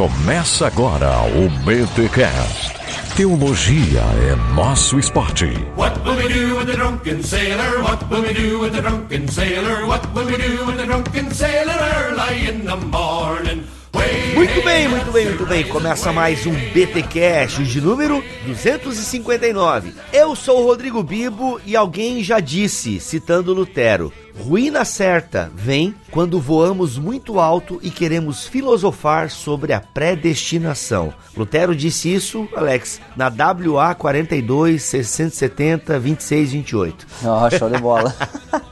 Começa agora o BTCast. Teologia é nosso esporte. What will we do with the drunken sailor? What will we do with the drunken sailor? What will we do with the drunken sailor early in the morning? Muito bem, muito bem, muito bem. Começa mais um BT Cash de número 259. Eu sou o Rodrigo Bibo e alguém já disse, citando Lutero: Ruína certa vem quando voamos muito alto e queremos filosofar sobre a predestinação. Lutero disse isso, Alex, na WA 42 670 26 28. Ó, show de bola.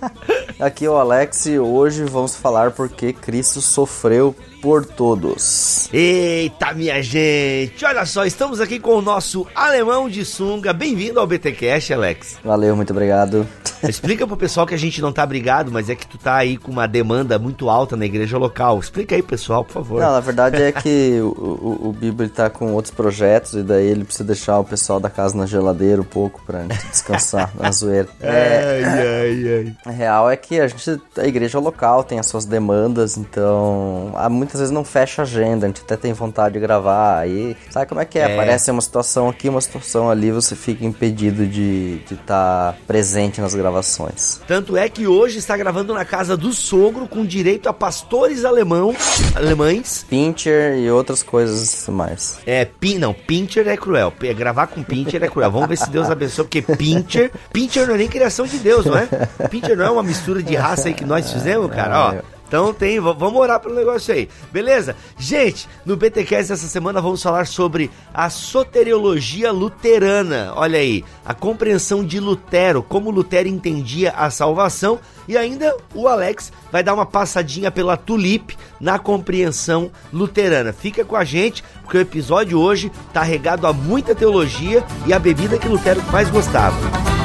Aqui é o Alex e hoje vamos falar porque Cristo sofreu por todos. Eita, minha gente! Olha só, estamos aqui com o nosso alemão de sunga. Bem-vindo ao BT Cash, Alex. Valeu, muito obrigado. Explica pro pessoal que a gente não tá brigado, mas é que tu tá aí com uma demanda muito alta na igreja local. Explica aí, pessoal, por favor. Não, na verdade é que o, o, o Bibo tá com outros projetos e daí ele precisa deixar o pessoal da casa na geladeira um pouco pra descansar na zoeira. É, Ai, ai, ai. a real é que a gente, a igreja local tem as suas demandas, então há muitas vezes não fecha a agenda, a gente até tem vontade de gravar, aí sabe como é que é? É. Aparece uma situação aqui, uma situação ali, você fica impedido de estar presente nas gravações. Tanto é que hoje está gravando na casa do sogro com direito a pastores alemão, alemães. Pincher e outras coisas mais. É, pin, não, Pincher é cruel. P- Gravar com Pincher é cruel. Vamos ver se Deus abençoe, porque Pincher, Pincher não é nem criação de Deus, não é? Pincher não é uma mistura de raça aí que nós fizemos, cara, ó. Então tem, vamos orar pelo negócio aí, beleza? Gente, no BTCast essa semana vamos falar sobre a soteriologia luterana. Olha aí, a compreensão de Lutero, como Lutero entendia a salvação e ainda o Alex vai dar uma passadinha pela Tulip na compreensão luterana. Fica com a gente, porque o episódio hoje tá regado a muita teologia e a bebida que Lutero mais gostava.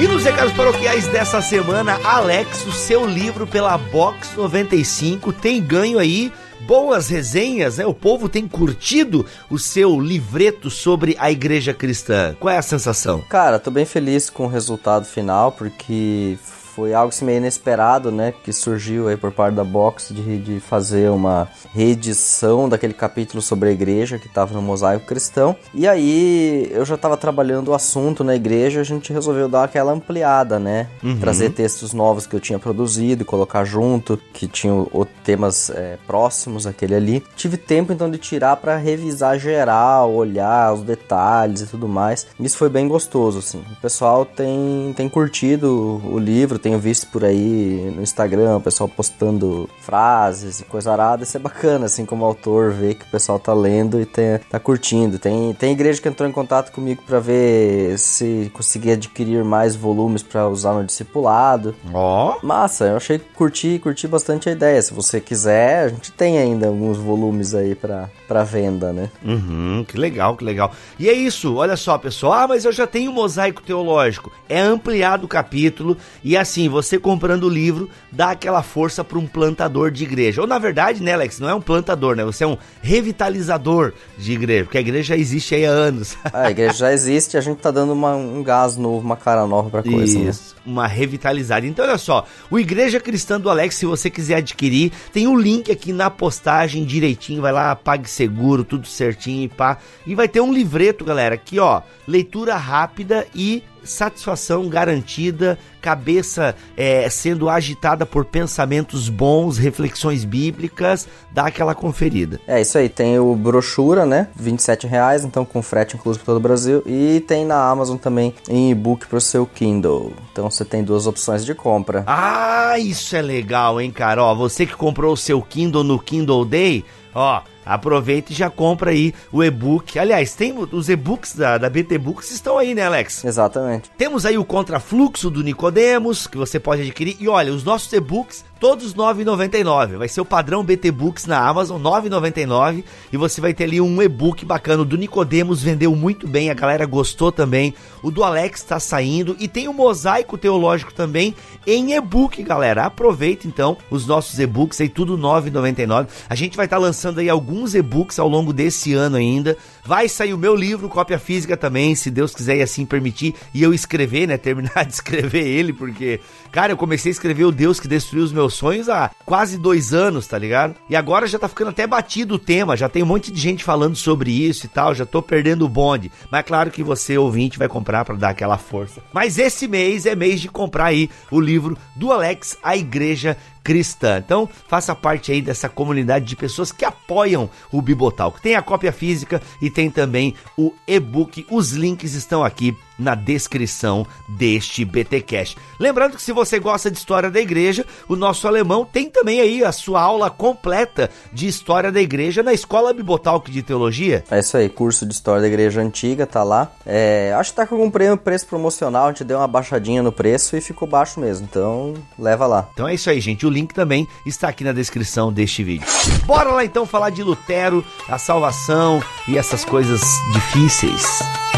E nos recados paroquiais dessa semana, Alex, o seu livro pela Box 95 tem ganho aí boas resenhas, né? O povo tem curtido o seu livreto sobre a igreja cristã. Qual é a sensação? Cara, tô bem feliz com o resultado final, porque foi algo assim meio inesperado, né? Que surgiu aí por parte da Box de, de fazer uma reedição daquele capítulo sobre a igreja que estava no Mosaico Cristão. E aí eu já estava trabalhando o assunto na igreja, a gente resolveu dar aquela ampliada, né? Trazer textos novos que eu tinha produzido e colocar junto, que tinham temas é, próximos àquele ali. Tive tempo então de tirar para revisar geral, olhar os detalhes e tudo mais. Isso foi bem gostoso, assim. O pessoal tem, tem curtido o livro, tenho visto por aí no Instagram, o pessoal postando frases e coisa arada. Isso é bacana, assim, como autor, ver que o pessoal tá lendo e tem, tá curtindo. Tem, tem igreja que entrou em contato comigo para ver se conseguia adquirir mais volumes para usar no discipulado. Ó, Massa, eu achei curti, curti bastante a ideia. Se você quiser, a gente tem ainda alguns volumes aí pra, pra venda, né? Uhum, que legal, que legal. E é isso, olha só, pessoal. Ah, mas eu já tenho um mosaico teológico. É ampliado o capítulo e assim, você comprando o livro dá aquela força para um plantador de igreja. Ou na verdade, né, Alex, não é um plantador, né? Você é um revitalizador de igreja, porque a igreja já existe aí há anos. A igreja já existe, a gente tá dando uma- um gás novo, uma cara nova pra coisa, né? Isso, uma revitalizada. Então, olha só, o Igreja Cristã do Alex, se você quiser adquirir, tem um link aqui na postagem direitinho, vai lá, pague seguro, tudo certinho e pá. E vai ter um livreto, galera, aqui ó, leitura rápida e satisfação garantida, cabeça é, sendo agitada por pensamentos bons, reflexões bíblicas, dá aquela conferida. É isso aí, tem o brochura, né? 27 reais, então com frete incluso para todo o Brasil. E tem na Amazon também em e-book pro seu Kindle. Então você tem duas opções de compra. Ah, isso é legal, hein, cara? Ó, você que comprou o seu Kindle no Kindle Day, ó, aproveita e já compra aí o e-book. Aliás, tem os e-books da, da BT Books estão aí, né, Alex? Exatamente. Temos aí o Contrafluxo do Nicodemos, que você pode adquirir. E olha, os nossos e-books todos 9,99. Vai ser o padrão BT Books na Amazon, 9,99 e você vai ter ali um e-book bacana. O do Nicodemos vendeu muito bem, a galera gostou também. O do Alex está saindo e tem o Mosaico Teológico também em e-book, galera. Aproveita então os nossos e-books aí tudo 9,99. A gente vai estar tá lançando aí alguns e-books ao longo desse ano ainda. Vai sair o meu livro, cópia física também, se Deus quiser e assim permitir, e eu escrever, né, terminar de escrever ele, porque Cara, eu comecei a escrever O Deus que Destruiu os Meus Sonhos há quase dois anos, tá ligado? E agora já tá ficando até batido o tema, já tem um monte de gente falando sobre isso e tal, já tô perdendo o bonde. Mas é claro que você, ouvinte, vai comprar para dar aquela força. Mas esse mês é mês de comprar aí o livro do Alex, A Igreja cristã. Então, faça parte aí dessa comunidade de pessoas que apoiam o Bibotalk. Tem a cópia física e tem também o e-book. Os links estão aqui na descrição deste BTcast. Lembrando que se você gosta de história da igreja, o nosso alemão tem também aí a sua aula completa de história da igreja na Escola Bibotalk de Teologia. É isso aí, curso de história da igreja antiga, tá lá. É, acho que tá com um preço promocional, a gente deu uma baixadinha no preço e ficou baixo mesmo, então leva lá. Então é isso aí, gente. O link também está aqui na descrição deste vídeo. Bora lá então falar de Lutero, a salvação e essas coisas difíceis.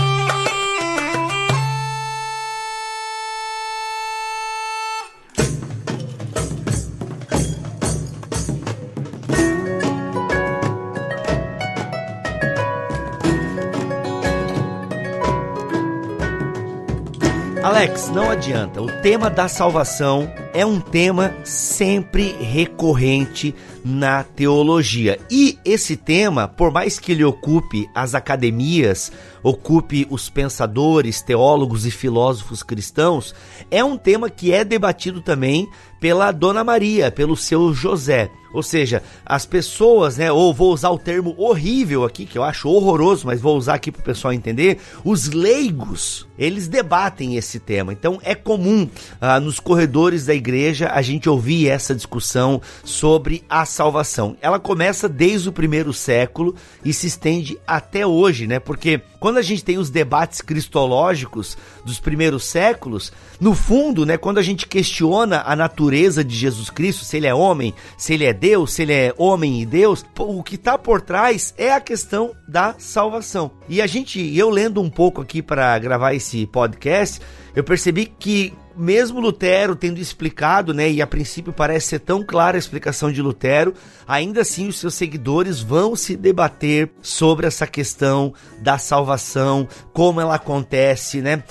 Alex, não adianta. O tema da salvação é um tema sempre recorrente na teologia. E esse tema, por mais que ele ocupe as academias, ocupe os pensadores, teólogos e filósofos cristãos, é um tema que é debatido também pela Dona Maria, pelo seu José. Ou seja, as pessoas, né, ou vou usar o termo horrível aqui, que eu acho horroroso, mas vou usar aqui para o pessoal entender, os leigos, eles debatem esse tema. Então é comum ah, nos corredores da igreja a gente ouvir essa discussão sobre a salvação. Ela começa desde o primeiro século e se estende até hoje, né? Porque quando a gente tem os debates cristológicos dos primeiros séculos, no fundo, né, quando a gente questiona a natureza de Jesus Cristo, se ele é homem, se ele é Deus, se ele é homem e Deus, o que está por trás é a questão da salvação. E a gente, eu lendo um pouco aqui para gravar esse podcast, eu percebi que mesmo Lutero tendo explicado, né, e a princípio parece ser tão clara a explicação de Lutero, ainda assim os seus seguidores vão se debater sobre essa questão da salvação, como ela acontece, né?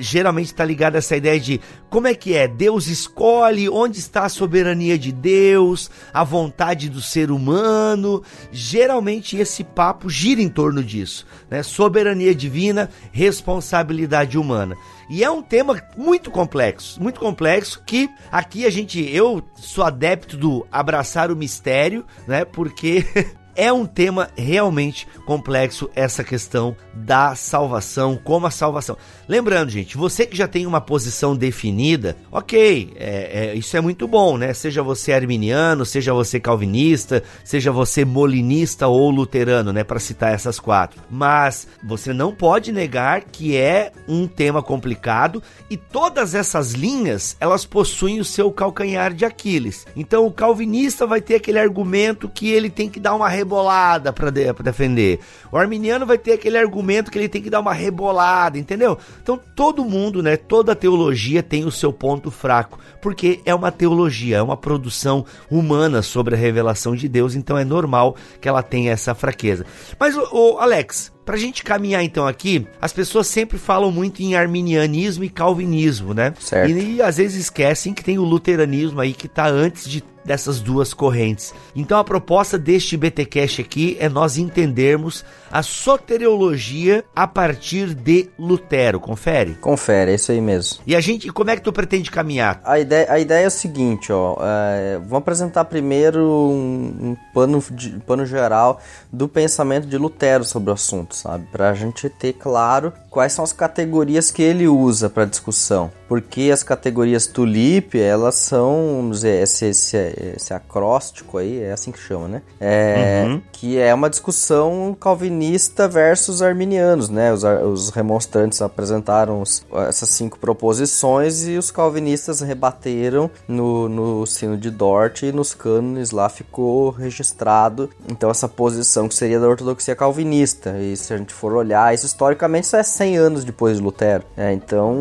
Geralmente está ligada essa ideia de como é que é? Deus escolhe onde está a soberania de Deus, a vontade do ser humano. Geralmente esse papo gira em torno disso, né? Soberania divina, responsabilidade humana. E é um tema muito complexo, muito complexo que aqui a gente, eu sou adepto do abraçar o mistério, né? Porque é um tema realmente complexo essa questão da salvação, como a salvação. Lembrando, gente, você que já tem uma posição definida, ok, é, é, isso é muito bom, né? Seja você arminiano, seja você calvinista, seja você molinista ou luterano, né? Para citar essas quatro. Mas você não pode negar que é um tema complicado e todas essas linhas elas possuem o seu calcanhar de Aquiles. Então o calvinista vai ter aquele argumento que ele tem que dar uma rebolada para de, defender. O arminiano vai ter aquele argumento que ele tem que dar uma rebolada, entendeu? Então todo mundo, né, toda teologia tem o seu ponto fraco, porque é uma teologia, é uma produção humana sobre a revelação de Deus, então é normal que ela tenha essa fraqueza. Mas o, Alex, Pra gente caminhar então aqui, as pessoas sempre falam muito em arminianismo e calvinismo, né? Certo. E, e às vezes esquecem que tem o luteranismo aí que tá antes de dessas duas correntes. Então a proposta deste BTcast aqui é nós entendermos a soteriologia a partir de Lutero. Confere? Confere, é isso aí mesmo. E a gente, como é que tu pretende caminhar? A ideia, a ideia é o seguinte, ó, é, vamos apresentar primeiro um, um pano, de, pano geral do pensamento de Lutero sobre o assunto. Sabe? Pra gente ter claro quais são as categorias que ele usa para discussão. Porque as categorias tulip, elas são, vamos dizer, esse, esse, esse acróstico aí, é assim que chama, né? É, uhum. Que é uma discussão calvinista versus arminianos, né? Os, os remonstrantes apresentaram os, essas cinco proposições e os calvinistas rebateram no, no sino de Dort e nos cânones lá ficou registrado. Então essa posição que seria da ortodoxia calvinista. E se a gente for olhar, isso historicamente isso é 100 anos depois de Lutero. É, então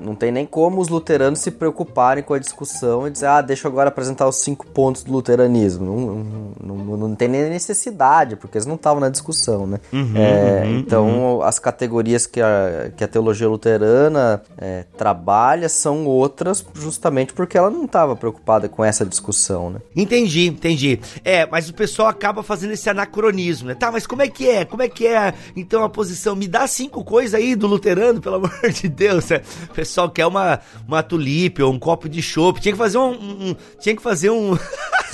não tem nem como os luteranos se preocuparem com a discussão e dizer, ah, deixa eu agora apresentar os cinco pontos do luteranismo. Não, não, não, não tem nem necessidade, porque eles não estavam na discussão, né? Uhum, é, uhum, então uhum. as categorias que a, que a teologia luterana é, trabalha são outras justamente porque ela não estava preocupada com essa discussão, né? Entendi, entendi. É, mas o pessoal acaba fazendo esse anacronismo, né? Tá, mas como é que é? Como é que é então a posição? Me dá cinco coisas aí do luterano, pelo amor de Deus. Né? O pessoal quer uma, uma tulipe ou um copo de chopp. Tinha que fazer um, um tinha que fazer um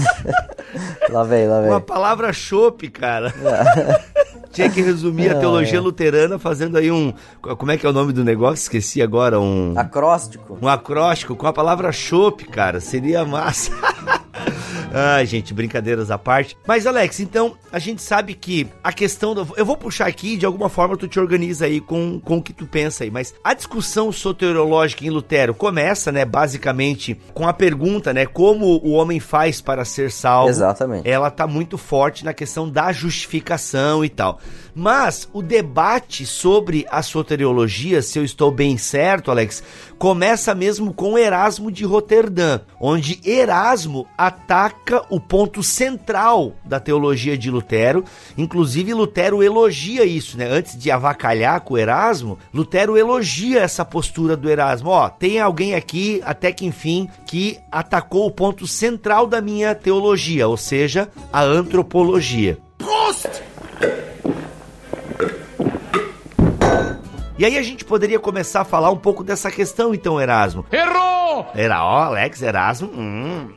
lá vem, lá vem. Uma palavra chopp, cara. Tinha que resumir a teologia luterana fazendo aí um. Como é que é o nome do negócio? Esqueci agora. Um. Acróstico. Um acróstico com a palavra chopp, cara. Seria massa. Ai, gente, brincadeiras à parte. Mas, Alex, então, a gente sabe que a questão. Do... Eu vou puxar aqui, de alguma forma, tu te organiza aí com, com o que tu pensa aí. Mas a discussão soteriológica em Lutero começa, né, basicamente, com a pergunta, né, como o homem faz para ser salvo. Exatamente. Ela tá muito forte na questão da justificação e tal. Mas o debate sobre a soteriologia, se eu estou bem certo, Alex, começa mesmo com Erasmo de Roterdã, onde Erasmo ataca o ponto central da teologia de Lutero. Inclusive, Lutero elogia isso, né? Antes de avacalhar com Erasmo, Lutero elogia essa postura do Erasmo. Ó, tem alguém aqui, até que enfim, que atacou o ponto central da minha teologia, ou seja, a antropologia. Prost! E aí a gente poderia começar a falar um pouco dessa questão, então, Erasmo. Errou! Era, ó, Alex, Erasmo. Hum.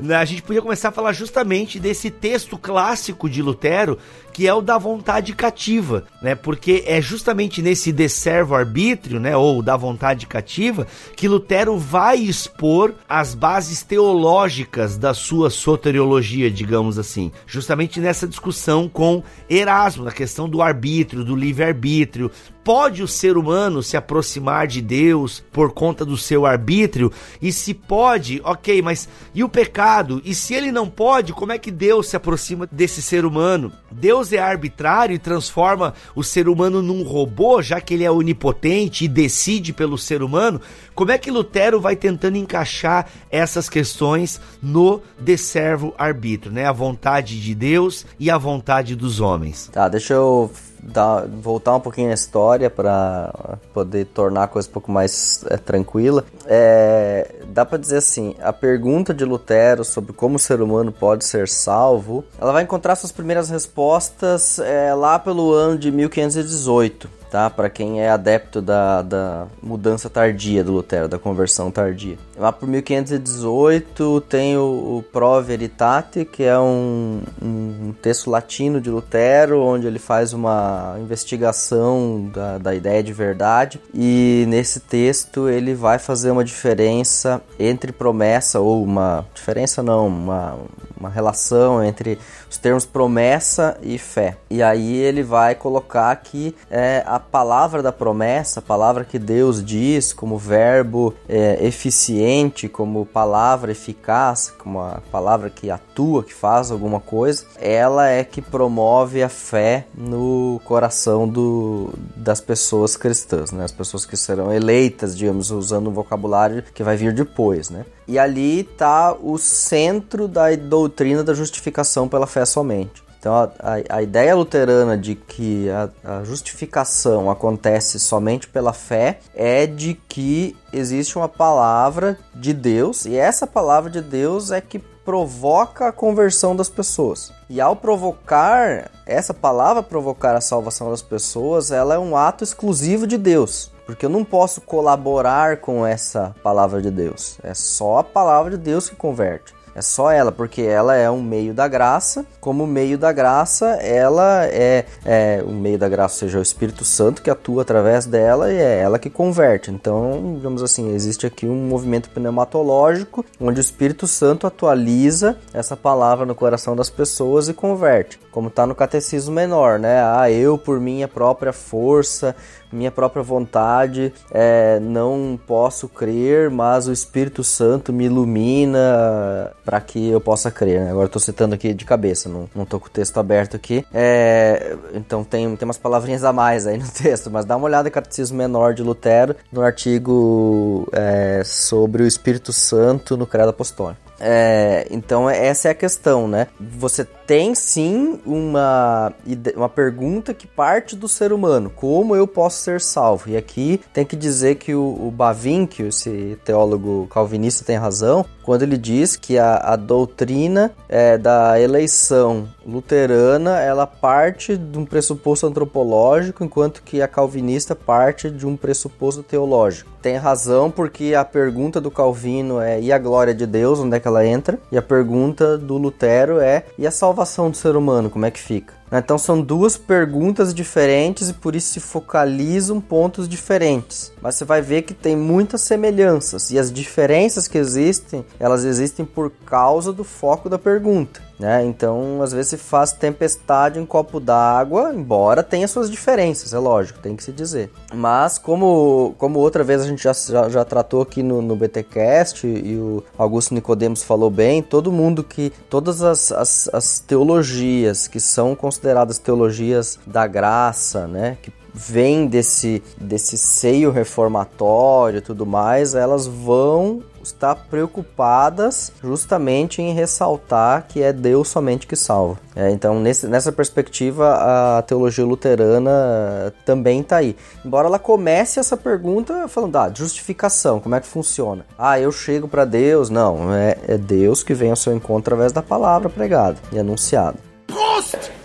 a gente podia começar a falar justamente desse texto clássico de Lutero que é o da vontade cativa, né? Porque é justamente nesse de servo arbítrio, né, ou da vontade cativa, que Lutero vai expor as bases teológicas da sua soteriologia, digamos assim. Justamente nessa discussão com Erasmo, na questão do arbítrio, do livre-arbítrio, pode o ser humano se aproximar de Deus por conta do seu arbítrio? E se pode, ok, mas e o pecado? E se ele não pode, como é que Deus se aproxima desse ser humano? Deus é arbitrário e transforma o ser humano num robô, já que ele é onipotente e decide pelo ser humano? Como é que Lutero vai tentando encaixar essas questões no de servo arbítrio, né? A vontade de Deus e a vontade dos homens. Tá, deixa eu dar, voltar um pouquinho na história para poder tornar a coisa um pouco mais é, tranquila. É, dá para dizer assim, a pergunta de Lutero sobre como o ser humano pode ser salvo, ela vai encontrar suas primeiras respostas é, lá pelo ano de 1518 tá? Para quem é adepto da, da mudança tardia do Lutero, da conversão tardia. Lá por 1518 tem o, o Pro Veritate, que é um, um, texto latino de Lutero, onde ele faz uma investigação da, da ideia de verdade. E nesse texto ele vai fazer uma diferença entre promessa, ou uma diferença não, uma, uma relação entre os termos promessa e fé. E aí ele vai colocar que é, a palavra da promessa, a palavra que Deus diz como verbo é, eficiente, como palavra eficaz, como a palavra que atua, que faz alguma coisa, ela é que promove a fé no coração do, das pessoas cristãs, né? as pessoas que serão eleitas, digamos, usando um vocabulário que vai vir depois. Né? E ali está o centro da doutrina da justificação pela fé somente. Então, a, a, a ideia luterana de que a, a, justificação acontece somente pela fé é de que existe uma palavra de Deus e essa palavra de Deus é que provoca a conversão das pessoas. E ao provocar, essa palavra provocar a salvação das pessoas, ela é um ato exclusivo de Deus. Porque eu não posso colaborar com essa palavra de Deus. É só a palavra de Deus que converte. É só ela, porque ela é um meio da graça. Como meio da graça, ela é, é o meio da graça, ou seja, o Espírito Santo que atua através dela e é ela que converte. Então, digamos assim, existe aqui um movimento pneumatológico onde o Espírito Santo atualiza essa palavra no coração das pessoas e converte. Como está no catecismo menor, né? Ah, eu por minha própria força minha própria vontade, é, não posso crer, mas o Espírito Santo me ilumina para que eu possa crer. Né? Agora estou citando aqui de cabeça, não, não tô com o texto aberto aqui. É, então tem, tem umas palavrinhas a mais aí no texto, mas dá uma olhada no Catecismo Menor de Lutero, no artigo é, sobre o Espírito Santo no Credo Apostólico. É, então essa é a questão, né? Você tem sim uma, uma pergunta que parte do ser humano: como eu posso ser salvo? E aqui tem que dizer que o, o Bavinck, esse teólogo calvinista, tem razão quando ele diz que a, a doutrina é, da eleição luterana ela parte de um pressuposto antropológico, enquanto que a calvinista parte de um pressuposto teológico. Tem razão porque a pergunta do Calvino é e a glória de Deus, onde é que ela entra? E a pergunta do Lutero é e a salvação do ser humano, como é que fica? Né? Então são duas perguntas diferentes e por isso se focalizam pontos diferentes. Mas você vai ver que tem muitas semelhanças e as diferenças que existem, elas existem por causa do foco da pergunta. Né? Então, às vezes se faz tempestade em copo d'água, embora tenha suas diferenças, é lógico, tem que se dizer. Mas, como, como outra vez a gente já, já, já tratou aqui no, no BTcast e o Augusto Nicodemos falou bem, todo mundo que, todas as, as, as teologias que são consideradas teologias da graça, né, que vêm desse, desse seio reformatório e tudo mais, elas vão estar preocupadas justamente em ressaltar que é Deus somente que salva. É, então, nesse, nessa perspectiva, a teologia luterana também está aí. Embora ela comece essa pergunta falando, ah, justificação, como é que funciona? Ah, eu chego para Deus? Não, é, é Deus que vem ao seu encontro através da palavra pregada e anunciada. Prost!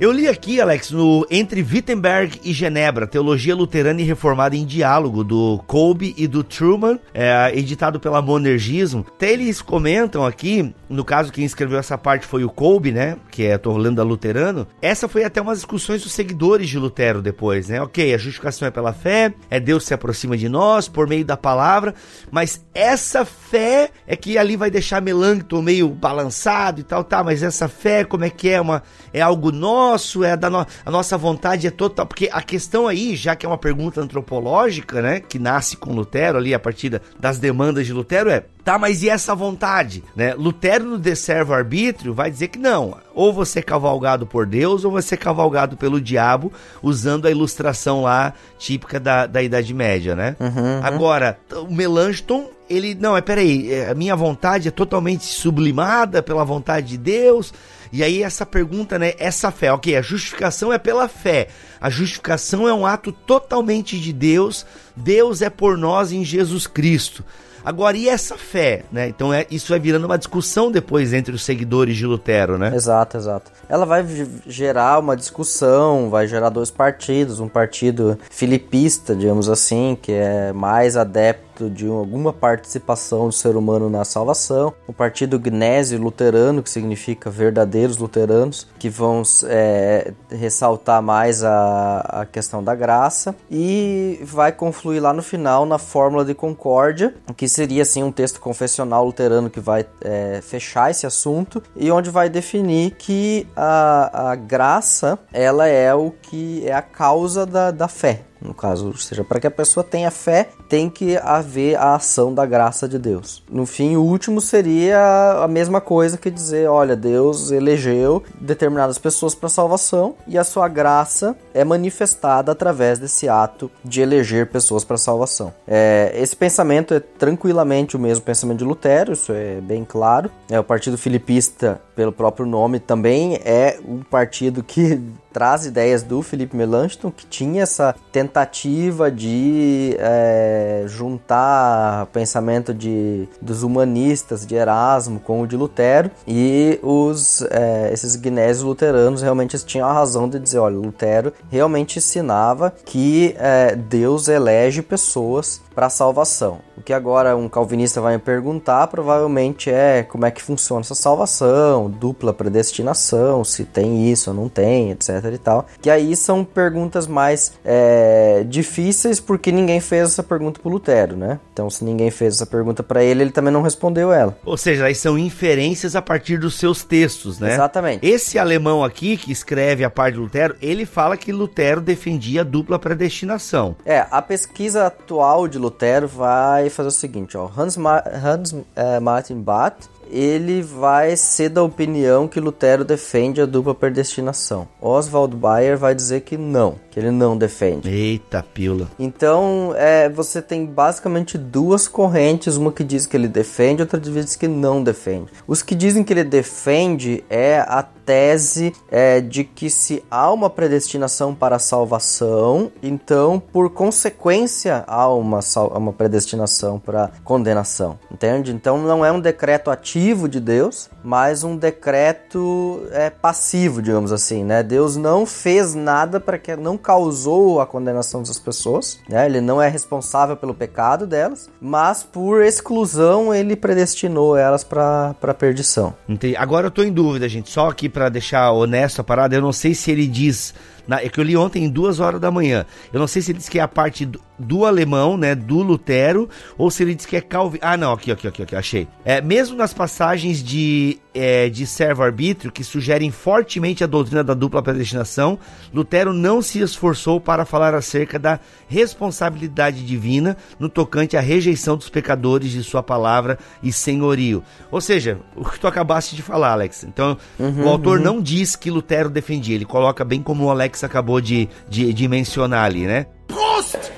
Eu li aqui, Alex, no Entre Wittenberg e Genebra, Teologia Luterana e Reformada em Diálogo, do Kolbe e do Truman, é, editado pela Monergismo. Até eles comentam aqui, no caso quem escreveu essa parte foi o Kolbe, né, que é, tô lendo da Luterano, essa foi até umas discussões dos seguidores de Lutero depois, né, ok, a justificação é pela fé, é Deus se aproxima de nós por meio da palavra, mas essa fé é que ali vai deixar Melanchthon meio balançado e tal, tá, mas essa fé como é que é? Uma, é algo nosso? Nosso, é da no... a nossa vontade é total. Porque a questão aí, já que é uma pergunta antropológica, né, que nasce com Lutero ali a partir das demandas de Lutero é Tá, mas e essa vontade? Né? Lutero no De Servo Arbítrio vai dizer que não. Ou você é cavalgado por Deus, ou você é cavalgado pelo diabo, usando a ilustração lá típica da, da Idade Média, né? Uhum, uhum. Agora, o Melanchthon, ele, não, é peraí, é, a minha vontade é totalmente sublimada pela vontade de Deus. E aí essa pergunta, né? Essa fé, ok, a justificação é pela fé. A justificação é um ato totalmente de Deus. Deus é por nós em Jesus Cristo. Agora, e essa fé, né? Então é, isso vai virando uma discussão depois entre os seguidores de Lutero, né? Exato, exato. Ela vai gerar uma discussão, vai gerar dois partidos, um partido filipista, digamos assim, que é mais adepto de alguma participação do ser humano na salvação. O partido Gnésio Luterano, que significa verdadeiros luteranos, que vão é, ressaltar mais a, a questão da graça. E vai confluir lá no final na fórmula de concórdia, que seria assim um texto confessional luterano que vai é, fechar esse assunto e onde vai definir que a, a graça ela é o que é a causa da, da fé no caso, ou seja, para que a pessoa tenha fé, tem que haver a ação da graça de Deus. No fim, o último seria a mesma coisa que dizer, olha, Deus elegeu determinadas pessoas para salvação e a sua graça é manifestada através desse ato de eleger pessoas para salvação. É, esse pensamento é tranquilamente o mesmo pensamento de Lutero, isso é bem claro. É o Partido Filipista, pelo próprio nome, também é um partido que traz ideias do Felipe Melanchthon, que tinha essa tentativa de é, juntar pensamento de, dos humanistas de Erasmo com o de Lutero, e os, é, esses gnésios luteranos realmente tinham a razão de dizer, olha, Lutero realmente ensinava que é, Deus elege pessoas para salvação. O que agora um calvinista vai me perguntar provavelmente é como é que funciona essa salvação, dupla predestinação, se tem isso ou não tem, etc e tal. Que aí são perguntas mais é, difíceis porque ninguém fez essa pergunta pro Lutero, né? Então se ninguém fez essa pergunta para ele, ele também não respondeu ela. Ou seja, aí são inferências a partir dos seus textos, né? Exatamente. Esse alemão aqui que escreve a parte de Lutero, ele fala que Lutero defendia a dupla predestinação. É, a pesquisa atual de Lutero vai fazer o seguinte, ó, Hans, Ma Hans uh, Martin Barth ele vai ser da opinião que Lutero defende a dupla predestinação. Oswald Bayer vai dizer que não, que ele não defende. Eita, pila. Então, é, você tem basicamente duas correntes, uma que diz que ele defende, outra que diz que não defende. Os que dizem que ele defende é a tese é, de que se há uma predestinação para a salvação, então, por consequência, há uma, uma predestinação para condenação, entende? Então, não é um decreto ativo de Deus, mas um decreto é, passivo, digamos assim, né? Deus não fez nada para que não causou a condenação dessas pessoas, né? Ele não é responsável pelo pecado delas, mas por exclusão ele predestinou elas para perdição. Entendi. Agora eu tô em dúvida, gente, só aqui para deixar honesto a parada, eu não sei se ele diz na, é que eu li ontem em duas horas da manhã. Eu não sei se ele diz que é a parte do, do alemão, né? Do Lutero, ou se ele diz que é Calvin. Ah, não, aqui, aqui, aqui, aqui achei. É, mesmo nas passagens de, é, de servo-arbítrio, que sugerem fortemente a doutrina da dupla predestinação, Lutero não se esforçou para falar acerca da responsabilidade divina no tocante à rejeição dos pecadores de sua palavra e senhorio. Ou seja, o que tu acabaste de falar, Alex. Então, uhum, o autor uhum. não diz que Lutero defendia, ele coloca bem como o Alex acabou de, de, de mencionar ali, né? Prost!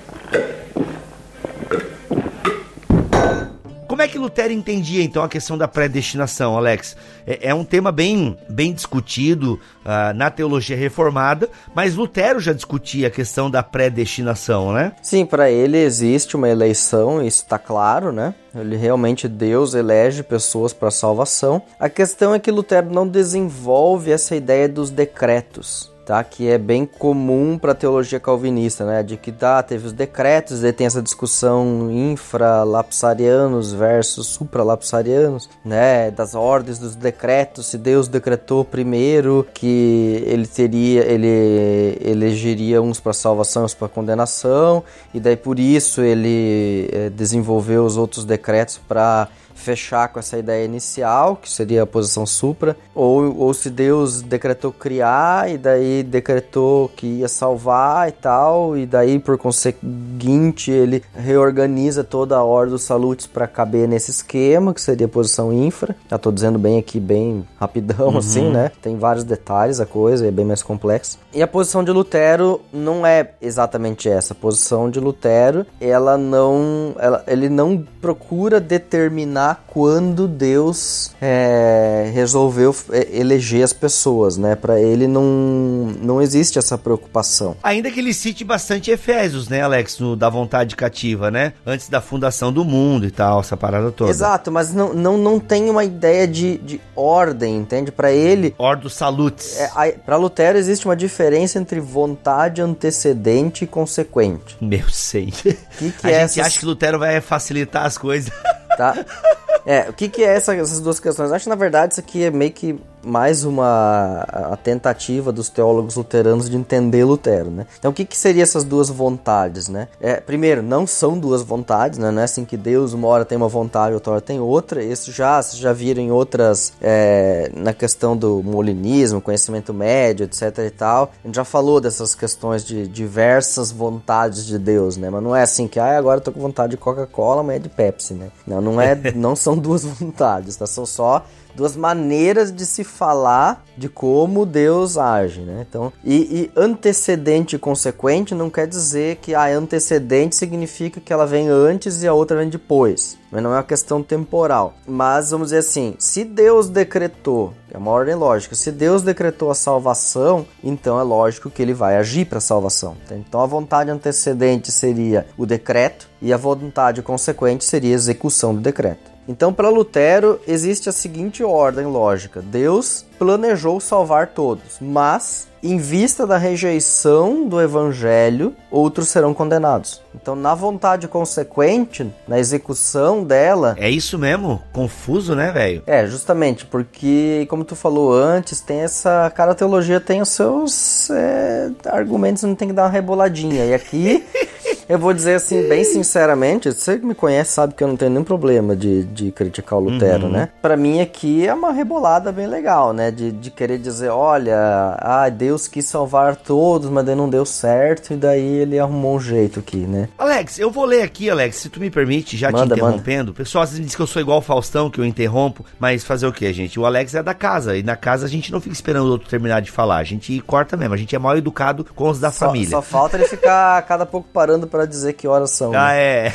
Como é que Lutero entendia então a questão da predestinação, Alex? É, é um tema bem, bem discutido uh, na teologia reformada, mas Lutero já discutia a questão da predestinação, né? Sim, para ele existe uma eleição, isso está claro, né? Ele realmente Deus elege pessoas para salvação. A questão é que Lutero não desenvolve essa ideia dos decretos tá? Que é bem comum para a teologia calvinista, né? De que tá, teve os decretos, daí tem essa discussão infralapsarianos versus supralapsarianos, né? Das ordens dos decretos, se Deus decretou primeiro que ele teria, ele elegeria uns para salvação, uns para condenação, e daí por isso ele é, desenvolveu os outros decretos para fechar com essa ideia inicial, que seria a posição supra, ou, ou se Deus decretou criar e daí decretou que ia salvar e tal, e daí por conseguinte ele reorganiza toda a ordem dos salutos para caber nesse esquema, que seria a posição infra. Já tô dizendo bem aqui, bem rapidão uhum. assim, né? Tem vários detalhes a coisa, é bem mais complexo. E a posição de Lutero não é exatamente essa. A posição de Lutero, ela não, ela, ele não procura determinar quando Deus é, resolveu é, eleger as pessoas, né? Para ele não, não existe essa preocupação. Ainda que ele cite bastante Efésios, né, Alex, no, da vontade cativa, né? Antes da fundação do mundo e tal, essa parada toda. Exato, mas não, não, não tem uma ideia de, de ordem, entende? Para ele. Ordo salutes. É, para Lutero existe uma diferença entre vontade antecedente e consequente. Meu sei. Que que A é gente essas... acha que Lutero vai facilitar as coisas. Tá? É, o que, que é essa, essas duas questões? Acho que na verdade isso aqui é meio que mais uma a tentativa dos teólogos luteranos de entender Lutero, né? Então, o que, que seriam essas duas vontades, né? É, primeiro, não são duas vontades, né? Não é assim que Deus uma hora tem uma vontade, outra hora tem outra. Isso já, vocês já viram em outras, é, na questão do molinismo, conhecimento médio, etc e tal. A gente já falou dessas questões de diversas vontades de Deus, né? Mas não é assim que, ah, agora eu tô com vontade de Coca-Cola, mas é de Pepsi, né? Não, não é, não são duas vontades, tá? São só duas maneiras de se falar de como Deus age, né? Então, e, e, antecedente e consequente não quer dizer que a ah, antecedente significa que ela vem antes e a outra vem depois. Mas não é uma questão temporal. Mas vamos dizer assim, se Deus decretou, é uma ordem lógica, se Deus decretou a salvação, então é lógico que ele vai agir para a salvação. Então a vontade antecedente seria o decreto e a vontade consequente seria a execução do decreto. Então, para Lutero, existe a seguinte ordem lógica: Deus planejou salvar todos, mas em vista da rejeição do evangelho, outros serão condenados. Então, na vontade consequente, na execução dela. É isso mesmo? Confuso, né, velho? É, justamente, porque, como tu falou antes, tem essa. Cada teologia tem os seus é, argumentos, não tem que dar uma reboladinha. E aqui. Eu vou dizer assim, bem sinceramente, você que me conhece sabe que eu não tenho nenhum problema de, de criticar o Lutero, uhum. né? Para mim aqui é uma rebolada bem legal, né? De, de querer dizer, olha, ah, Deus quis salvar todos, mas daí não deu certo, e daí ele arrumou um jeito aqui, né? Alex, eu vou ler aqui, Alex, se tu me permite, já manda, te interrompendo. O pessoal às vezes diz que eu sou igual o Faustão, que eu interrompo, mas fazer o que, gente? O Alex é da casa, e na casa a gente não fica esperando o outro terminar de falar, a gente corta mesmo, a gente é mal educado com os da só, família. Só falta ele ficar cada pouco parando para dizer que horas são. Ah, né? é.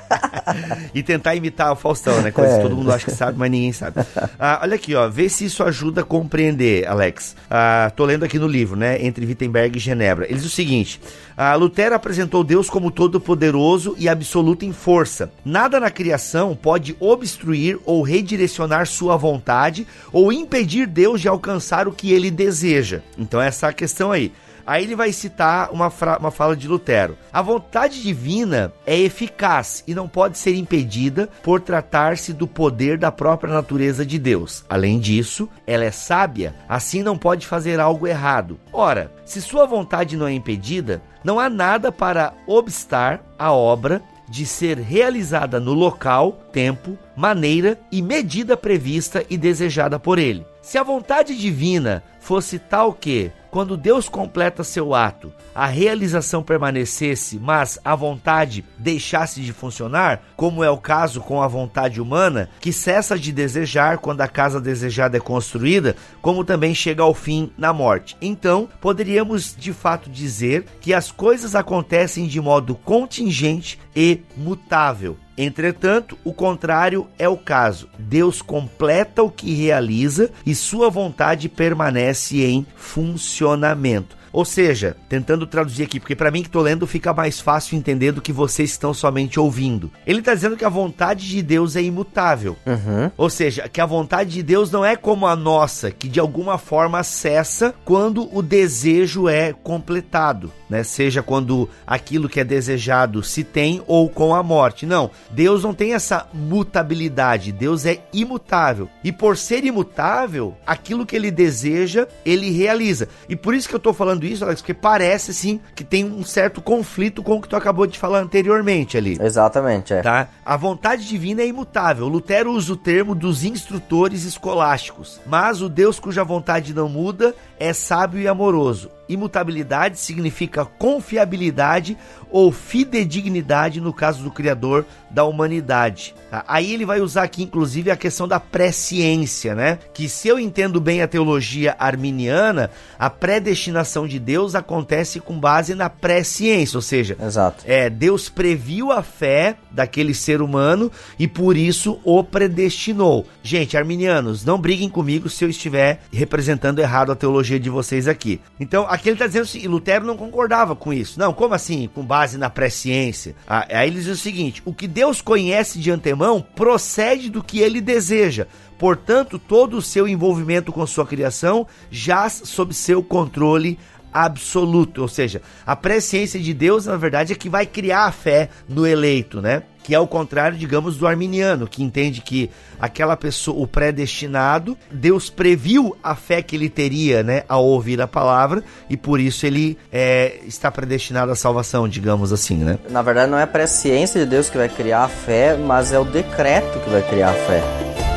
e tentar imitar o Faustão, né? Coisa é. que todo mundo acha que sabe, mas ninguém sabe. Ah, olha aqui, ó. Vê se isso ajuda a compreender, Alex. Ah, tô lendo aqui no livro, né? Entre Wittenberg e Genebra. Ele diz o seguinte: ah, Lutero apresentou Deus como todo-poderoso e absoluto em força. Nada na criação pode obstruir ou redirecionar sua vontade ou impedir Deus de alcançar o que ele deseja. Então, essa é a questão aí. Aí ele vai citar uma, uma fala de Lutero. A vontade divina é eficaz e não pode ser impedida por tratar-se do poder da própria natureza de Deus. Além disso, ela é sábia, assim não pode fazer algo errado. Ora, se sua vontade não é impedida, não há nada para obstar a obra de ser realizada no local, tempo, maneira e medida prevista e desejada por ele. Se a vontade divina fosse tal que, quando Deus completa seu ato, a realização permanecesse, mas a vontade deixasse de funcionar, como é o caso com a vontade humana, que cessa de desejar quando a casa desejada é construída, como também chega ao fim na morte. Então, poderíamos de fato dizer que as coisas acontecem de modo contingente e mutável. Entretanto, o contrário é o caso. Deus completa o que realiza e sua vontade permanece em funcionamento. Ou seja, tentando traduzir aqui, porque para mim que estou lendo fica mais fácil entender do que vocês estão somente ouvindo. Ele está dizendo que a vontade de Deus é imutável. Uhum. Ou seja, que a vontade de Deus não é como a nossa, que de alguma forma cessa quando o desejo é completado. Né? Seja quando aquilo que é desejado se tem ou com a morte. Não, Deus não tem essa mutabilidade, Deus é imutável. E por ser imutável, aquilo que ele deseja, ele realiza. E por isso que eu estou falando falando isso, Alex, porque parece sim que tem um certo conflito com o que tu acabou de falar anteriormente ali. Exatamente, é. Tá? A vontade divina é imutável. Lutero usa o termo dos instrutores escolásticos, mas o Deus cuja vontade não muda é sábio e amoroso. Imutabilidade significa confiabilidade ou fidedignidade no caso do Criador da humanidade. Tá? Aí ele vai usar aqui, inclusive, a questão da presciência, né? Que se eu entendo bem a teologia arminiana, a predestinação de Deus acontece com base na presciência, ou seja, Exato. é Deus previu a fé daquele ser humano e por isso o predestinou. Gente, arminianos, não briguem comigo se eu estiver representando errado a teologia de vocês aqui. Então, aqui ele está dizendo assim, Lutero não concordava com isso. Não, como assim? Com base na presciência. Ah, aí ele diz o seguinte: o que Deus conhece de antemão procede do que ele deseja. Portanto, todo o seu envolvimento com sua criação jaz sob seu controle absoluto, ou seja, a presciência de Deus, na verdade, é que vai criar a fé no eleito, né? Que é o contrário, digamos, do arminiano, que entende que aquela pessoa, o predestinado, Deus previu a fé que ele teria, né, ao ouvir a palavra, e por isso ele é, está predestinado à salvação, digamos assim, né? Na verdade, não é a presciência de Deus que vai criar a fé, mas é o decreto que vai criar a fé.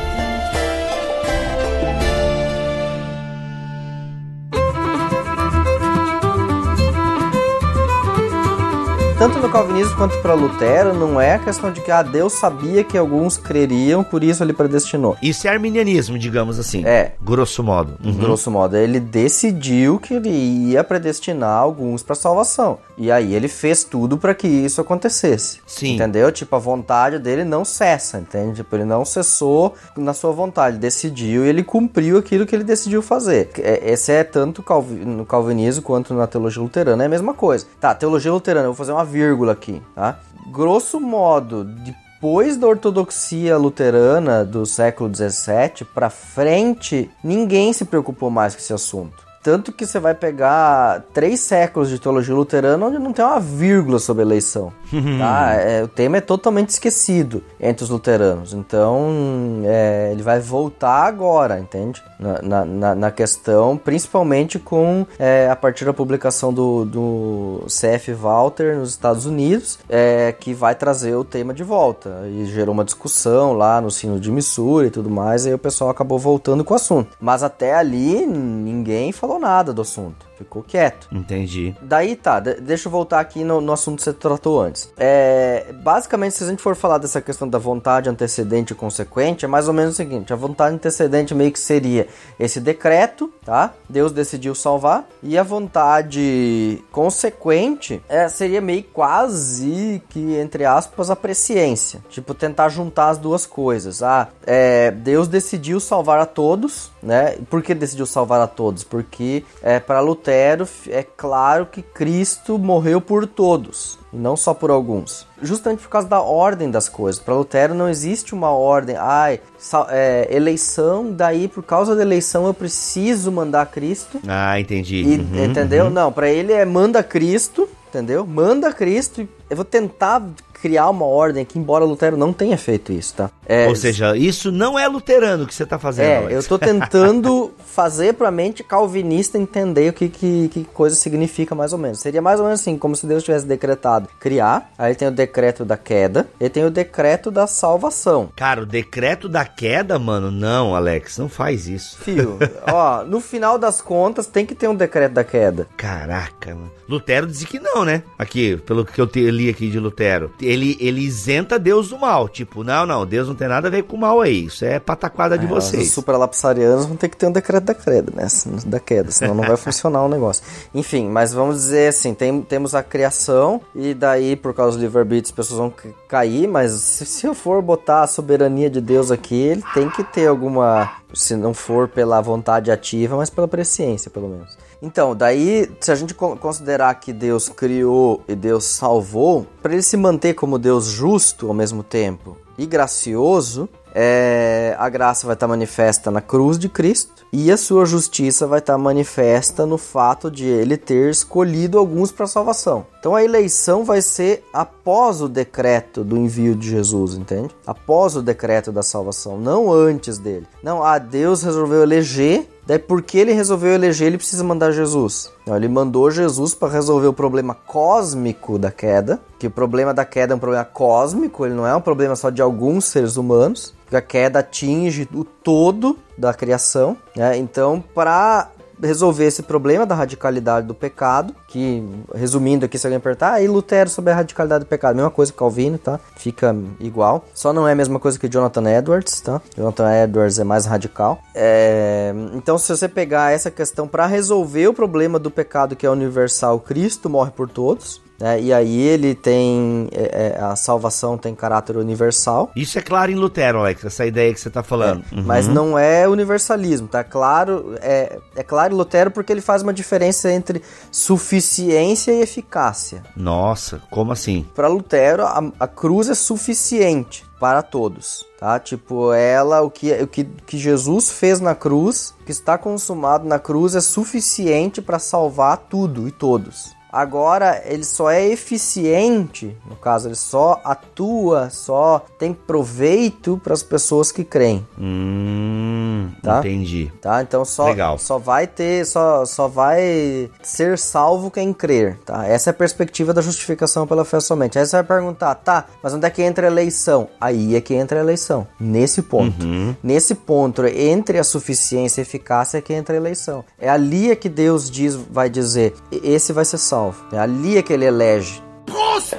Tanto no calvinismo quanto para Lutero, não é a questão de que ah, Deus sabia que alguns creriam, por isso ele predestinou. Isso é arminianismo, digamos assim. É. Grosso modo. Uhum. Grosso modo. Ele decidiu que ele ia predestinar alguns para salvação. E aí ele fez tudo para que isso acontecesse. Sim. Entendeu? Tipo, a vontade dele não cessa, entende? Tipo, ele não cessou na sua vontade. Ele decidiu e ele cumpriu aquilo que ele decidiu fazer. É, esse é tanto no calvinismo quanto na teologia luterana, é a mesma coisa. Tá, teologia luterana, eu vou fazer uma vírgula aqui, tá? Grosso modo, depois da ortodoxia luterana do século XVII para frente, ninguém se preocupou mais com esse assunto. Tanto que você vai pegar três séculos de teologia luterana onde não tem uma vírgula sobre eleição. tá? É, o tema é totalmente esquecido entre os luteranos. Então, é, ele vai voltar agora, entende? Na, na, na questão, principalmente com é, a partir da publicação do, do CF Walter nos Estados Unidos, é, que vai trazer o tema de volta. E gerou uma discussão lá no sino de Missouri e tudo mais, e aí o pessoal acabou voltando com o assunto. Mas até ali, ninguém falou nada do assunto. Ficou quieto. Entendi. Daí tá, deixa eu voltar aqui no, no assunto que você tratou antes. É, basicamente, se a gente for falar dessa questão da vontade antecedente e consequente, é mais ou menos o seguinte: a vontade antecedente meio que seria esse decreto, tá? Deus decidiu salvar, e a vontade consequente é, seria meio quase que, entre aspas, a presciência. Tipo, tentar juntar as duas coisas. Ah, é, Deus decidiu salvar a todos, né? Por que decidiu salvar a todos? Porque é, para Lutero é claro que Cristo morreu por todos não só por alguns. Justamente por causa da ordem das coisas. Para Lutero não existe uma ordem, ai, é, eleição, daí por causa da eleição eu preciso mandar Cristo. Ah, entendi. E, uhum, entendeu? Uhum. Não, para ele é manda Cristo, entendeu? Manda Cristo. Eu vou tentar criar uma ordem aqui, embora Lutero não tenha feito isso, tá? É, Ou seja, isso não é luterano que você tá fazendo. É, Alex. eu tô tentando fazer pra mente calvinista entender o que, que, que, coisa significa mais ou menos. Seria mais ou menos assim, como se Deus tivesse decretado criar, aí tem o decreto da queda, e tem o decreto da salvação. Cara, o decreto da queda, mano, não, Alex, não faz isso. Fio, ó, no final das contas tem que ter um decreto da queda. Caraca, mano. Lutero dizia que não, né? Aqui, pelo que eu li aqui de Lutero. Ele, ele isenta Deus do mal. Tipo, não, não, Deus não tem nada a ver com o mal aí. Isso é pataquada de é, vocês. Os supralapsarianos vão ter que ter um decreto da queda, né? Da queda, senão não vai funcionar o negócio. Enfim, mas vamos dizer assim, tem, temos a criação e daí, por causa do livre-arbítrio, as pessoas vão cair, mas se, se eu for botar a soberania de Deus aqui, ele tem que ter alguma... Se não for pela vontade ativa, mas pela presciência, pelo menos. Então, daí, se a gente considerar que Deus criou e Deus salvou, para ele se manter como Deus justo ao mesmo tempo e gracioso, é, a graça vai estar manifesta na cruz de Cristo e a sua justiça vai estar manifesta no fato de ele ter escolhido alguns para salvação. Então a eleição vai ser após o decreto do envio de Jesus, entende? Após o decreto da salvação, não antes dele. Não, ah, Deus resolveu eleger Daí, porque ele resolveu eleger, ele precisa mandar Jesus. Não, ele mandou Jesus para resolver o problema cósmico da queda, que o problema da queda é um problema cósmico, ele não é um problema só de alguns seres humanos, a queda atinge o todo da criação. Né? Então, para resolver esse problema da radicalidade do pecado, que, resumindo aqui, se alguém apertar, aí Lutero sobre a radicalidade do pecado, mesma coisa que Calvino, tá? Fica igual. Só não é a mesma coisa que Jonathan Edwards, tá? Jonathan Edwards é mais radical. É... Então, se você pegar essa questão para resolver o problema do pecado que é universal, Cristo morre por todos, né? E aí ele tem. É, é, a salvação tem caráter universal. Isso é claro em Lutero, Alex, essa ideia que você está falando. É, uhum. Mas não é universalismo, tá claro? É, é claro em Lutero porque ele faz uma diferença entre suficiência e eficácia. Nossa, como assim? Para Lutero, a, a cruz é suficiente para todos, tá? Tipo, ela, o que, o que, que Jesus fez na cruz, que está consumado na cruz, é suficiente para salvar tudo e todos. Agora ele só é eficiente, no caso, ele só atua, só tem proveito para as pessoas que creem. Hum, tá? entendi. Tá? Então só Legal. só vai ter, só, só vai ser salvo quem crer, tá? Essa é a perspectiva da justificação pela fé somente. Aí você vai perguntar, tá, mas onde é que entra a eleição? Aí é que entra a eleição, nesse ponto. Uhum. Nesse ponto, entre a suficiência e a eficácia é que entra a eleição. É ali é que Deus diz, vai dizer, esse vai ser salvo É ali é que ele elege. Prost!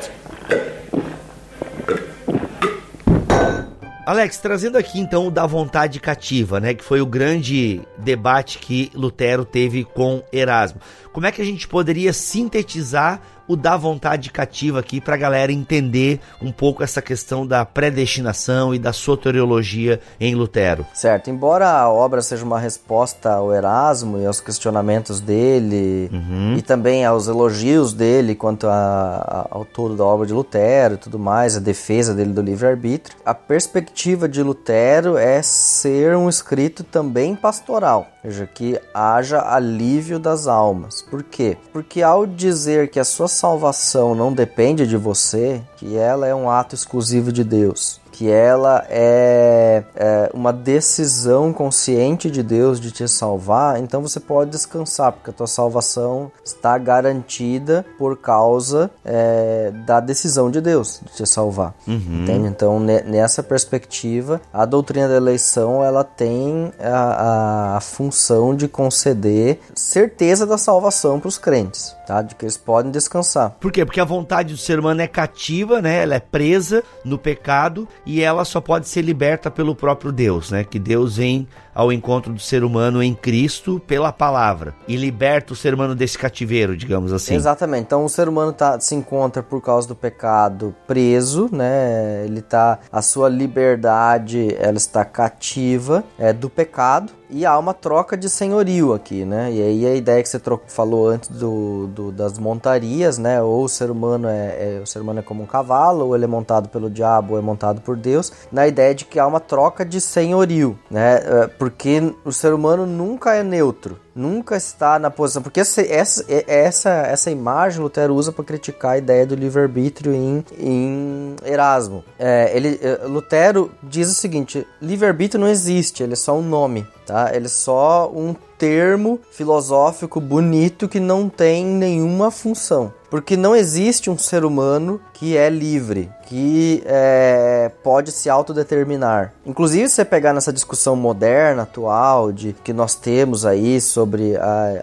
Alex, trazendo aqui então o da vontade cativa, né, que foi o grande debate que Lutero teve com Erasmo. Como é que a gente poderia sintetizar o da vontade cativa aqui para a galera entender um pouco essa questão da predestinação e da soteriologia em Lutero. Certo, embora a obra seja uma resposta ao Erasmo e aos questionamentos dele uhum. e também aos elogios dele quanto a, a, ao todo da obra de Lutero e tudo mais, a defesa dele do livre-arbítrio, a perspectiva de Lutero é ser um escrito também pastoral, ou seja, que haja alívio das almas. Por quê? Porque ao dizer que a sua salvação não depende de você, que ela é um ato exclusivo de Deus, que ela é, é, uma decisão consciente de Deus de te salvar, então você pode descansar, porque a tua salvação está garantida por causa é, da decisão de Deus de te salvar. Uhum. Entende? Então, nessa perspectiva, a doutrina da eleição ela tem a, a, a função de conceder certeza da salvação para os crentes, tá? De que eles podem descansar. Por quê? Porque a vontade do ser humano é cativa, né? Ela é presa no pecado e ela só pode ser liberta pelo próprio Deus, né? Que Deus vem ao encontro do ser humano em Cristo pela palavra e liberta o ser humano desse cativeiro, digamos assim. Exatamente. Então o ser humano tá, se encontra por causa do pecado preso, né? Ele tá a sua liberdade, ela está cativa é do pecado e há uma troca de senhorio aqui, né? E aí a ideia que você falou antes do, do, das montarias, né? Ou o ser humano é, é, o ser humano é como um cavalo, ou ele é montado pelo diabo, ou é montado por Deus, na ideia de que há uma troca de senhorio, né? É, porque o ser humano nunca é neutro nunca está na posição. Porque essa, essa, essa, essa imagem Lutero usa para criticar a ideia do livre-arbítrio em, em Erasmo. É, ele, é, Lutero diz o seguinte: livre-arbítrio não existe, ele é só um nome, tá? Ele é só um termo filosófico bonito que não tem nenhuma função. Porque não existe um ser humano que é livre, que é, pode se autodeterminar. Inclusive, se você pegar nessa discussão moderna, atual, de que nós temos aí sobre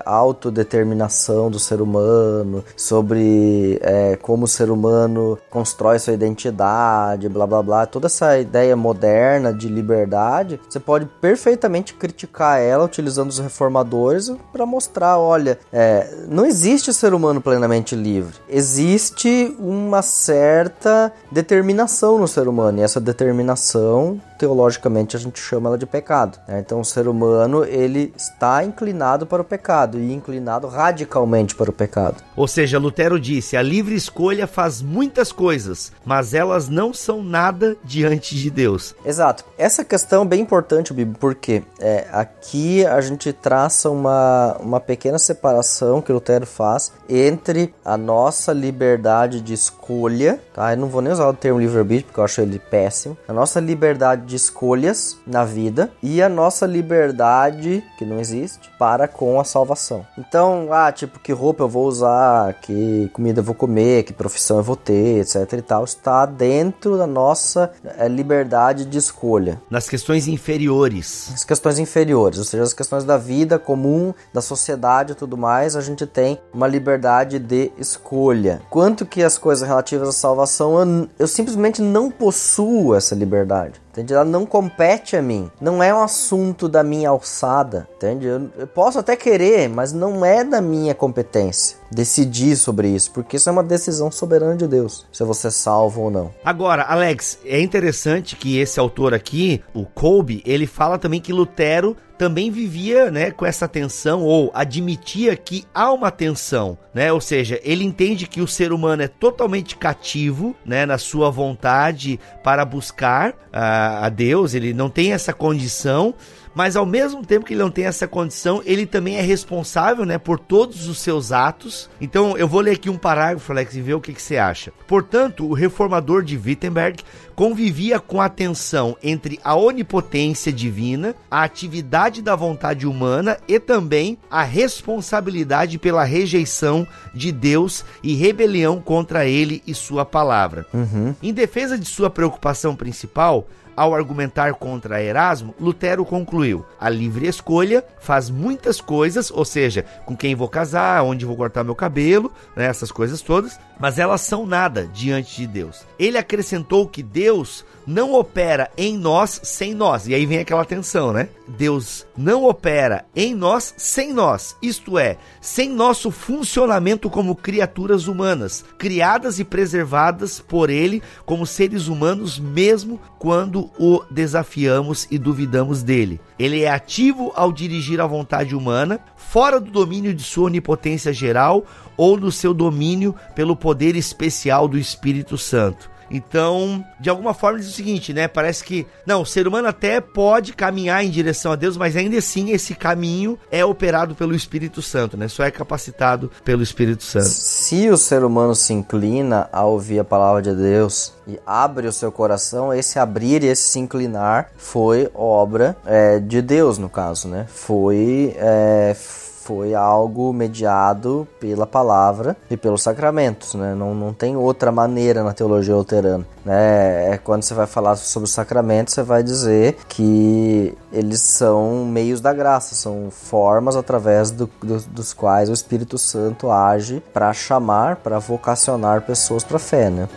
a autodeterminação do ser humano, sobre é, como o ser humano constrói sua identidade, blá blá blá, toda essa ideia moderna de liberdade, você pode perfeitamente criticar ela utilizando os reformadores para mostrar: olha, é, não existe ser humano plenamente livre, existe uma certa determinação no ser humano, e essa determinação teologicamente a gente chama ela de pecado. Né? Então o ser humano ele está inclinado para o pecado e inclinado radicalmente para o pecado. Ou seja, Lutero disse: a livre escolha faz muitas coisas, mas elas não são nada diante de Deus. Exato. Essa questão é bem importante, Bibi, porque é, aqui a gente traça uma, uma pequena separação que Lutero faz entre a nossa liberdade de escolha, tá? Eu não vou nem usar o termo livre-arbítrio porque eu acho ele péssimo. A nossa liberdade de escolhas na vida e a nossa liberdade, que não existe, para com a salvação. Então, ah, tipo, que roupa eu vou usar, que comida eu vou comer, que profissão eu vou ter, etc e tal, está dentro da nossa é, liberdade de escolha. Nas questões inferiores. As questões inferiores, ou seja, as questões da vida comum, da sociedade e tudo mais, a gente tem uma liberdade de escolha. Quanto que as coisas relativas à salvação, eu, eu simplesmente não possuo essa liberdade. Entende? Ela não compete a mim. Não é um assunto da minha alçada. Entende? Eu, eu, posso até querer, mas não é da minha competência decidir sobre isso, porque isso é uma decisão soberana de Deus, se você é salvo ou não. Agora, Alex, é interessante que esse autor aqui, o Kolbe, ele fala também que Lutero também vivia, né, com essa tensão ou admitia que há uma tensão, né? Ou seja, ele entende que o ser humano é totalmente cativo, né, na sua vontade para buscar a, a Deus, ele não tem essa condição mas ao mesmo tempo que ele não tem essa condição, ele também é responsável, né, por todos os seus atos. Então, eu vou ler aqui um parágrafo, Alex, e ver o que, que você acha. Portanto, o reformador de Wittenberg convivia com a tensão entre a onipotência divina, a atividade da vontade humana e também a responsabilidade pela rejeição de Deus e rebelião contra ele e sua palavra. Uhum. Em defesa de sua preocupação principal, ao argumentar contra Erasmo, Lutero concluiu: a livre escolha faz muitas coisas, ou seja, com quem vou casar, onde vou cortar meu cabelo, né, essas coisas todas, mas elas são nada diante de Deus. Ele acrescentou que Deus não opera em nós sem nós. E aí vem aquela tensão, né? Deus não opera em nós sem nós, isto é, sem nosso funcionamento como criaturas humanas, criadas e preservadas por Ele como seres humanos, mesmo quando o desafiamos e duvidamos dele. Ele é ativo ao dirigir a vontade humana, fora do domínio de sua onipotência geral ou no seu domínio pelo poder especial do Espírito Santo. Então, de alguma forma diz o seguinte, né? Parece que não, o ser humano até pode caminhar em direção a Deus, mas ainda assim esse caminho é operado pelo Espírito Santo, né? Só é capacitado pelo Espírito Santo. Se o ser humano se inclina a ouvir a palavra de Deus e abre o seu coração, esse abrir e esse se inclinar foi obra é, de Deus, no caso, né? Foi é, foi algo mediado pela palavra e pelos sacramentos, né? Não, não tem outra maneira na teologia luterana, né? É quando você vai falar sobre os sacramentos, você vai dizer que eles são meios da graça, são formas através do, do, dos quais o Espírito Santo age para chamar, para vocacionar pessoas para a fé, né?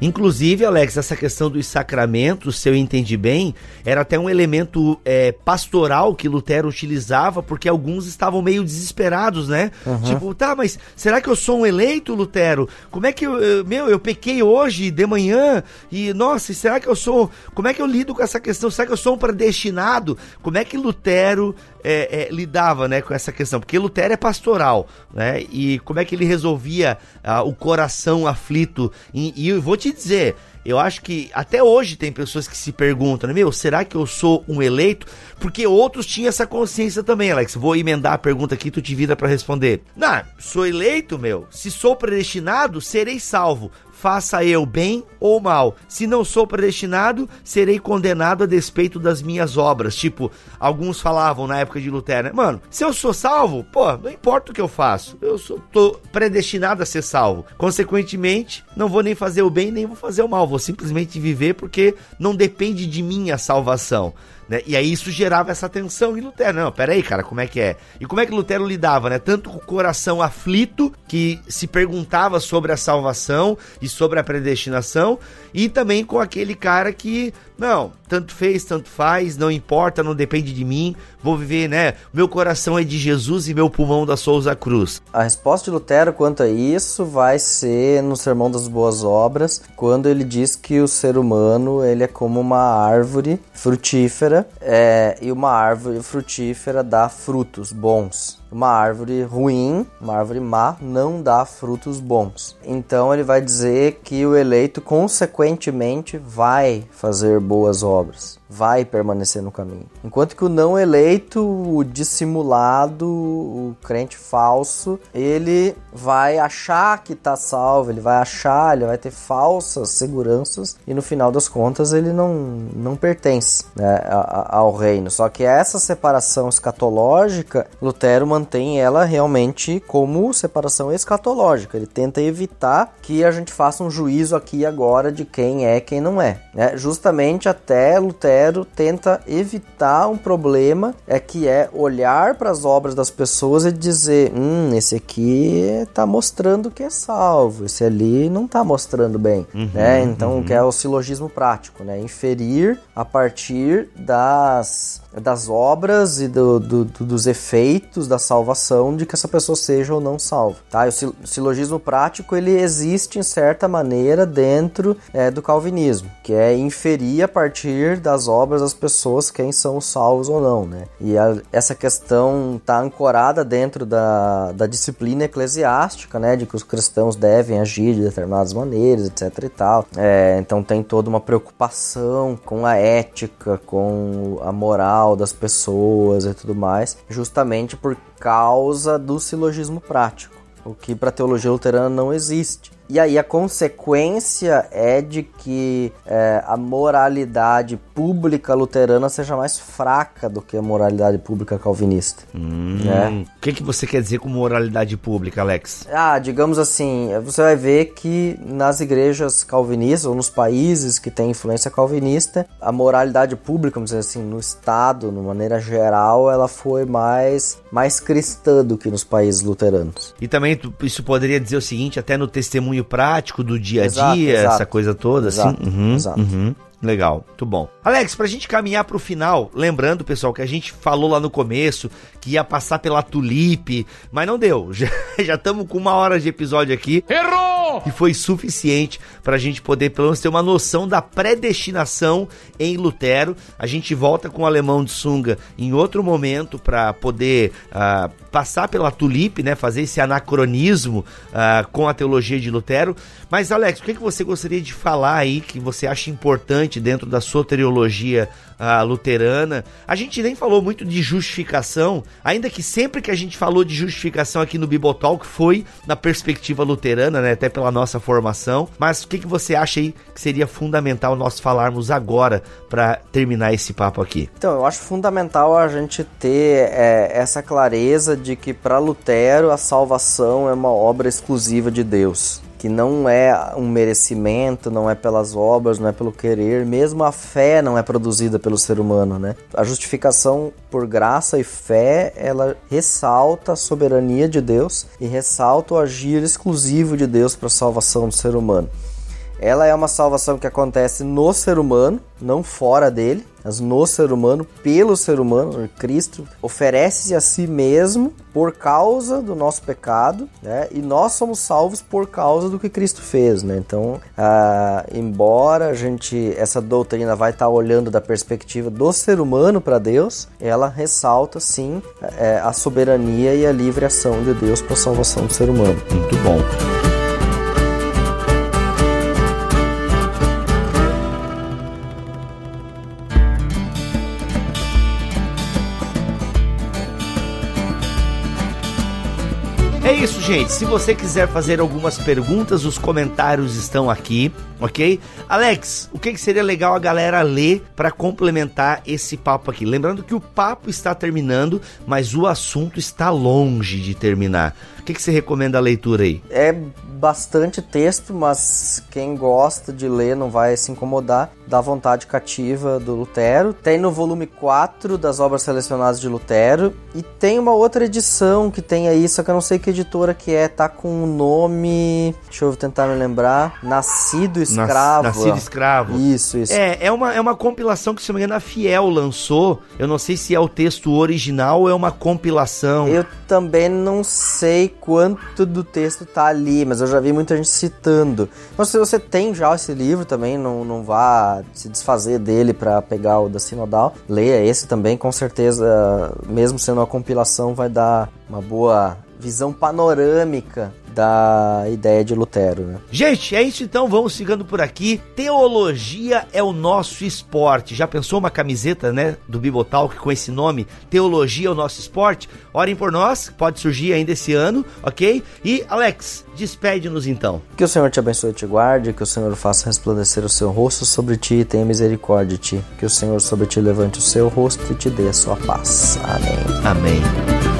Inclusive, Alex, essa questão dos sacramentos, se eu entendi bem, era até um elemento é, pastoral que Lutero utilizava, porque alguns estavam meio desesperados, né? Uhum. Tipo, tá, mas será que eu sou um eleito, Lutero? Como é que eu, eu, meu, eu pequei hoje de manhã e, nossa, será que eu sou. Como é que eu lido com essa questão? Será que eu sou um predestinado? Como é que Lutero é, é, lidava né, com essa questão? Porque Lutero é pastoral, né? E como é que ele resolvia ah, o coração aflito? E, e eu vou te dizer, eu acho que até hoje tem pessoas que se perguntam, né, meu, será que eu sou um eleito? Porque outros tinham essa consciência também, Alex. Vou emendar a pergunta aqui, tu te vira para responder. Não, sou eleito, meu. Se sou predestinado, serei salvo faça eu bem ou mal. Se não sou predestinado, serei condenado a despeito das minhas obras. Tipo, alguns falavam na época de Lutero, né? Mano, se eu sou salvo, pô, não importa o que eu faço. Eu sou, tô predestinado a ser salvo. Consequentemente, não vou nem fazer o bem, nem vou fazer o mal. Vou simplesmente viver porque não depende de mim a salvação. Né? E aí isso gerava essa tensão em Lutero. Não, peraí, cara, como é que é? E como é que Lutero lidava, né? Tanto com o coração aflito, que se perguntava sobre a salvação e sobre a predestinação, e também com aquele cara que, não, tanto fez, tanto faz, não importa, não depende de mim, vou viver, né? Meu coração é de Jesus e meu pulmão da Souza Cruz. A resposta de Lutero quanto a isso vai ser no Sermão das Boas Obras, quando ele diz que o ser humano ele é como uma árvore frutífera é, e uma árvore frutífera dá frutos bons uma árvore ruim, uma árvore má, não dá frutos bons. Então ele vai dizer que o eleito, consequentemente, vai fazer boas obras vai permanecer no caminho. Enquanto que o não eleito, o dissimulado, o crente falso, ele vai achar que está salvo, ele vai achar, ele vai ter falsas seguranças e no final das contas ele não, não pertence né, ao reino. Só que essa separação escatológica, Lutero ela realmente como separação escatológica. Ele tenta evitar que a gente faça um juízo aqui e agora de quem é quem não é. Né? Justamente até Lutero Lutero tenta evitar um problema é que é olhar para as obras das pessoas e dizer, hum, esse aqui está mostrando que é salvo, esse ali não está mostrando bem, uhum, né? Então, uhum. que é o silogismo prático, né? Inferir a partir das das obras e do, do, do, dos efeitos da salvação de que essa pessoa seja ou não salva. Tá? O silogismo prático ele existe em certa maneira dentro é, do calvinismo, que é inferir a partir das obras das pessoas quem são salvos ou não. Né? E a, essa questão está ancorada dentro da, da disciplina eclesiástica, né? de que os cristãos devem agir de determinadas maneiras, etc. e tal. É, então tem toda uma preocupação com a ética, com a moral das pessoas e tudo mais, justamente por causa do silogismo prático, o que para teologia luterana não existe. E aí a consequência é de que é, a moralidade pública luterana seja mais fraca do que a moralidade pública calvinista. Hum, né? O que, que você quer dizer com moralidade pública, Alex? Ah, digamos assim, você vai ver que nas igrejas calvinistas ou nos países que têm influência calvinista, a moralidade pública, vamos dizer assim, no Estado, de maneira geral, ela foi mais, mais cristã do que nos países luteranos. E também isso poderia dizer o seguinte, até no testemunho prático do dia a exato, dia, exato. essa coisa toda, assim? exato, assim? Uhum, exato. Uhum. Legal, muito bom. Alex, pra gente caminhar pro final, lembrando, pessoal, que a gente falou lá no começo que ia passar pela Tulipe, mas não deu. Já estamos com uma hora de episódio aqui. Errou! E foi suficiente pra gente poder, pelo menos, ter uma noção da predestinação em Lutero. A gente volta com o alemão de sunga em outro momento para poder uh, passar pela Tulipe, né? Fazer esse anacronismo uh, com a teologia de Lutero. Mas, Alex, o que, que você gostaria de falar aí que você acha importante dentro da soteriologia uh, luterana? A gente nem falou muito de justificação, ainda que sempre que a gente falou de justificação aqui no Bibotalk foi na perspectiva luterana, né? Até pela nossa formação. Mas o que, que você acha aí que seria fundamental nós falarmos agora para terminar esse papo aqui? Então, eu acho fundamental a gente ter é, essa clareza de que para Lutero a salvação é uma obra exclusiva de Deus que não é um merecimento, não é pelas obras, não é pelo querer, mesmo a fé não é produzida pelo ser humano, né? A justificação por graça e fé, ela ressalta a soberania de Deus e ressalta o agir exclusivo de Deus para a salvação do ser humano. Ela é uma salvação que acontece no ser humano, não fora dele, mas no ser humano, pelo ser humano. Cristo oferece-se a si mesmo por causa do nosso pecado, né? E nós somos salvos por causa do que Cristo fez, né? Então, ah, embora a gente essa doutrina vai estar olhando da perspectiva do ser humano para Deus, ela ressalta sim é, a soberania e a livre ação de Deus para a salvação do ser humano. Muito bom. Gente. Se você quiser fazer algumas perguntas, os comentários estão aqui, ok? Alex, o que, seria legal a galera ler para complementar esse papo aqui? Lembrando que o papo está terminando, mas o assunto está longe de terminar. O que você recomenda a leitura aí? É bastante texto, mas quem gosta de ler não vai se incomodar da vontade cativa do Lutero. Tem no volume 4 das obras selecionadas de Lutero e tem uma outra edição que tem aí, só que eu não sei que editora que é, tá com o um nome, deixa eu tentar me lembrar, Nascido Escravo. Nascido Escravo. Isso, isso. É, é uma, é uma compilação que se não me engano a Fiel lançou. Eu não sei se é o texto original ou é uma compilação. Eu também não sei quanto do texto tá ali, mas eu já vi muita gente citando. Então, se você tem já esse livro também, não, não vá se desfazer dele para pegar o da Sinodal. Leia esse também, com certeza, mesmo sendo uma compilação, vai dar uma boa visão panorâmica da ideia de Lutero, né? Gente, é isso então, vamos ficando por aqui. Teologia é o nosso esporte. Já pensou uma camiseta, né, do Bibotalk com esse nome? Teologia é o nosso esporte? Orem por nós, pode surgir ainda esse ano, ok? E Alex, despede-nos então. Que o Senhor te abençoe e te guarde, que o Senhor faça resplandecer o seu rosto sobre ti e tenha misericórdia de ti. Que o Senhor sobre ti levante o seu rosto e te dê a sua paz. Amém. Amém.